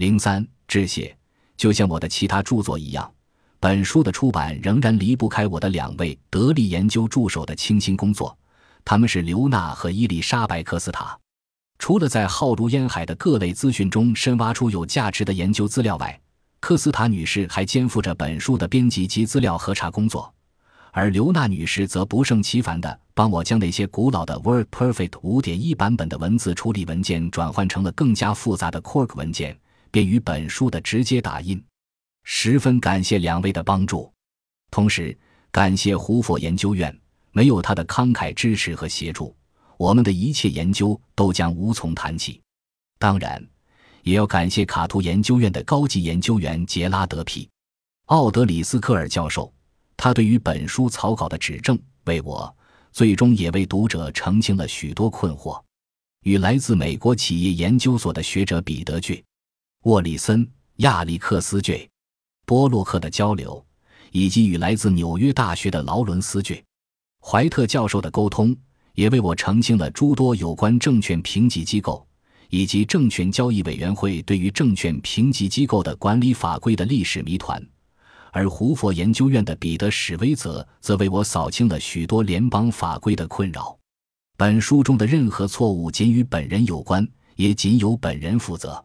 零三致谢。就像我的其他著作一样，本书的出版仍然离不开我的两位得力研究助手的倾心工作，他们是刘娜和伊丽莎白·科斯塔。除了在浩如烟海的各类资讯中深挖出有价值的研究资料外，科斯塔女士还肩负着本书的编辑及资料核查工作，而刘娜女士则不胜其烦地帮我将那些古老的 WordPerfect 五点一版本的文字处理文件转换成了更加复杂的 Quark 文件。便于本书的直接打印，十分感谢两位的帮助，同时感谢胡佛研究院，没有他的慷慨支持和协助，我们的一切研究都将无从谈起。当然，也要感谢卡图研究院的高级研究员杰拉德皮奥德里斯科尔教授，他对于本书草稿的指正，为我最终也为读者澄清了许多困惑。与来自美国企业研究所的学者彼得俊。沃里森、亚历克斯 ·J· 波洛克的交流，以及与来自纽约大学的劳伦斯 ·J· 怀特教授的沟通，也为我澄清了诸多有关证券评级机构以及证券交易委员会对于证券评级机构的管理法规的历史谜团。而胡佛研究院的彼得·史威泽则为我扫清了许多联邦法规的困扰。本书中的任何错误仅与本人有关，也仅由本人负责。